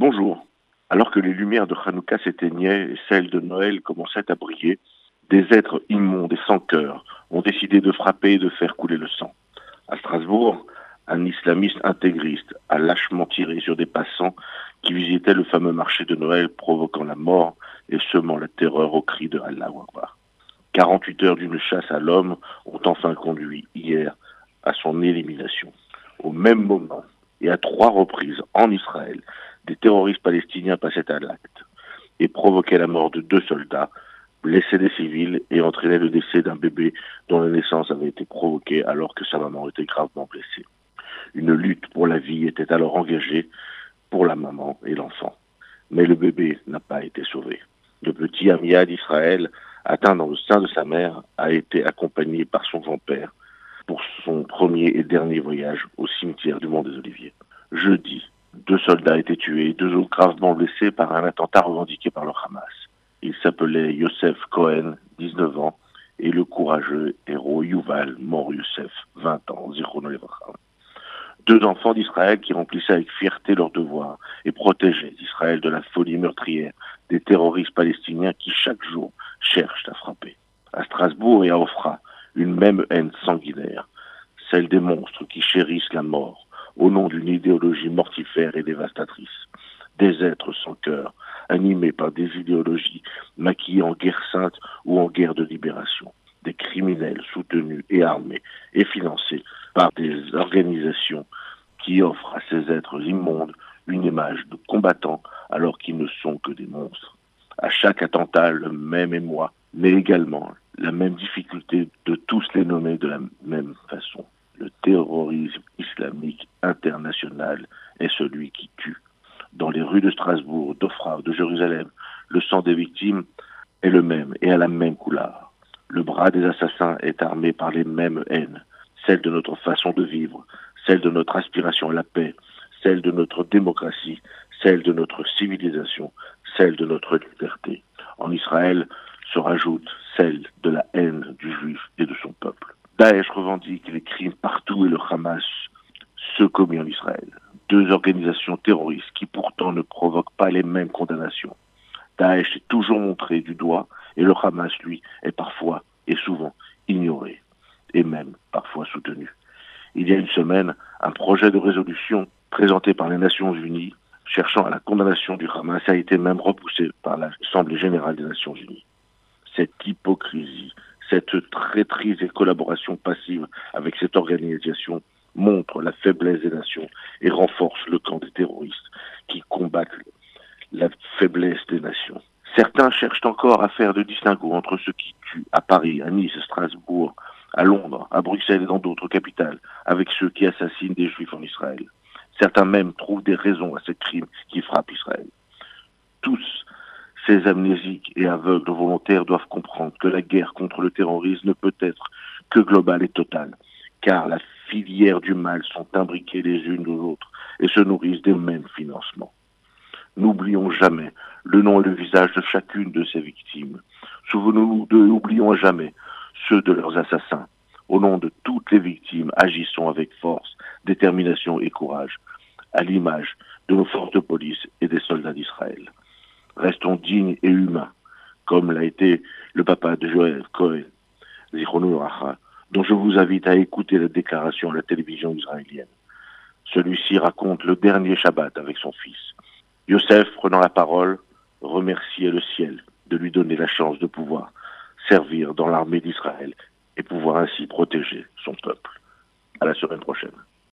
Bonjour. Alors que les lumières de Hanouka s'éteignaient et celles de Noël commençaient à briller, des êtres immondes et sans cœur ont décidé de frapper et de faire couler le sang. À Strasbourg, un islamiste intégriste a lâchement tiré sur des passants qui visitaient le fameux marché de Noël, provoquant la mort et semant la terreur au cri de Allah Akbar. 48 heures d'une chasse à l'homme ont enfin conduit hier à son élimination. Au même moment, et à trois reprises en Israël, des terroristes palestiniens passaient à l'acte et provoquaient la mort de deux soldats, blessaient des civils et entraînaient le décès d'un bébé dont la naissance avait été provoquée alors que sa maman était gravement blessée. Une lutte pour la vie était alors engagée pour la maman et l'enfant. Mais le bébé n'a pas été sauvé. Le petit Amia d'Israël, atteint dans le sein de sa mère, a été accompagné par son grand-père pour son premier et dernier voyage au cimetière du Mont des Oliviers. Jeudi, deux soldats étaient tués, deux autres gravement blessés par un attentat revendiqué par le Hamas. Ils s'appelaient Yosef Cohen, 19 ans, et le courageux héros Yuval Mor Yosef, 20 ans, deux enfants d'Israël qui remplissaient avec fierté leur devoir et protégeaient Israël de la folie meurtrière des terroristes palestiniens qui chaque jour cherchent à frapper. À Strasbourg et à Ofra, une même haine sanguinaire, celle des monstres qui chérissent la mort au nom d'une idéologie mortifère et dévastatrice. Des êtres sans cœur, animés par des idéologies maquillées en guerre sainte ou en guerre de libération. Des criminels soutenus et armés et financés par des organisations qui offrent à ces êtres immondes une image de combattants alors qu'ils ne sont que des monstres. À chaque attentat, le même émoi, mais également la même difficulté de tous les nommer de la même façon. Le terrorisme islamique international est celui qui tue. Dans les rues de Strasbourg, d'Ofra, de Jérusalem, le sang des victimes est le même et a la même couleur. Le bras des assassins est armé par les mêmes haines, celle de notre façon de vivre, celle de notre aspiration à la paix, celle de notre démocratie, celle de notre civilisation, celle de notre liberté. En Israël se rajoute celle de la haine du juif et de son peuple. Daesh revendique les crimes partout et le Hamas ceux commis en Israël. Deux organisations terroristes qui pourtant ne provoquent pas les mêmes condamnations. Daesh est toujours montré du doigt et le Hamas, lui, est parfois et souvent ignoré et même parfois soutenu. Il y a une semaine, un projet de résolution présenté par les Nations Unies cherchant à la condamnation du Hamas a été même repoussé par l'Assemblée générale des Nations Unies. Cette hypocrisie, cette traîtrise et collaboration passive avec cette organisation montre la faiblesse des nations et renforce le camp des terroristes qui combattent la faiblesse des nations. Certains cherchent encore à faire de distinguo entre ceux qui tuent à Paris, à Nice, à Strasbourg, à Londres, à Bruxelles et dans d'autres capitales, avec ceux qui assassinent des juifs en Israël. Certains même trouvent des raisons à ces crimes qui frappent Israël. Ces amnésiques et aveugles volontaires doivent comprendre que la guerre contre le terrorisme ne peut être que globale et totale, car la filière du mal sont imbriquées les unes aux autres et se nourrissent des mêmes financements. N'oublions jamais le nom et le visage de chacune de ces victimes. Souvenons-nous de, n'oublions jamais ceux de leurs assassins. Au nom de toutes les victimes, agissons avec force, détermination et courage, à l'image de nos forces de police et des soldats d'Israël. Restons dignes et humains, comme l'a été le papa de Joël Cohen, dont je vous invite à écouter la déclaration à la télévision israélienne. Celui-ci raconte le dernier Shabbat avec son fils. Yosef, prenant la parole, remerciait le ciel de lui donner la chance de pouvoir servir dans l'armée d'Israël et pouvoir ainsi protéger son peuple. À la semaine prochaine.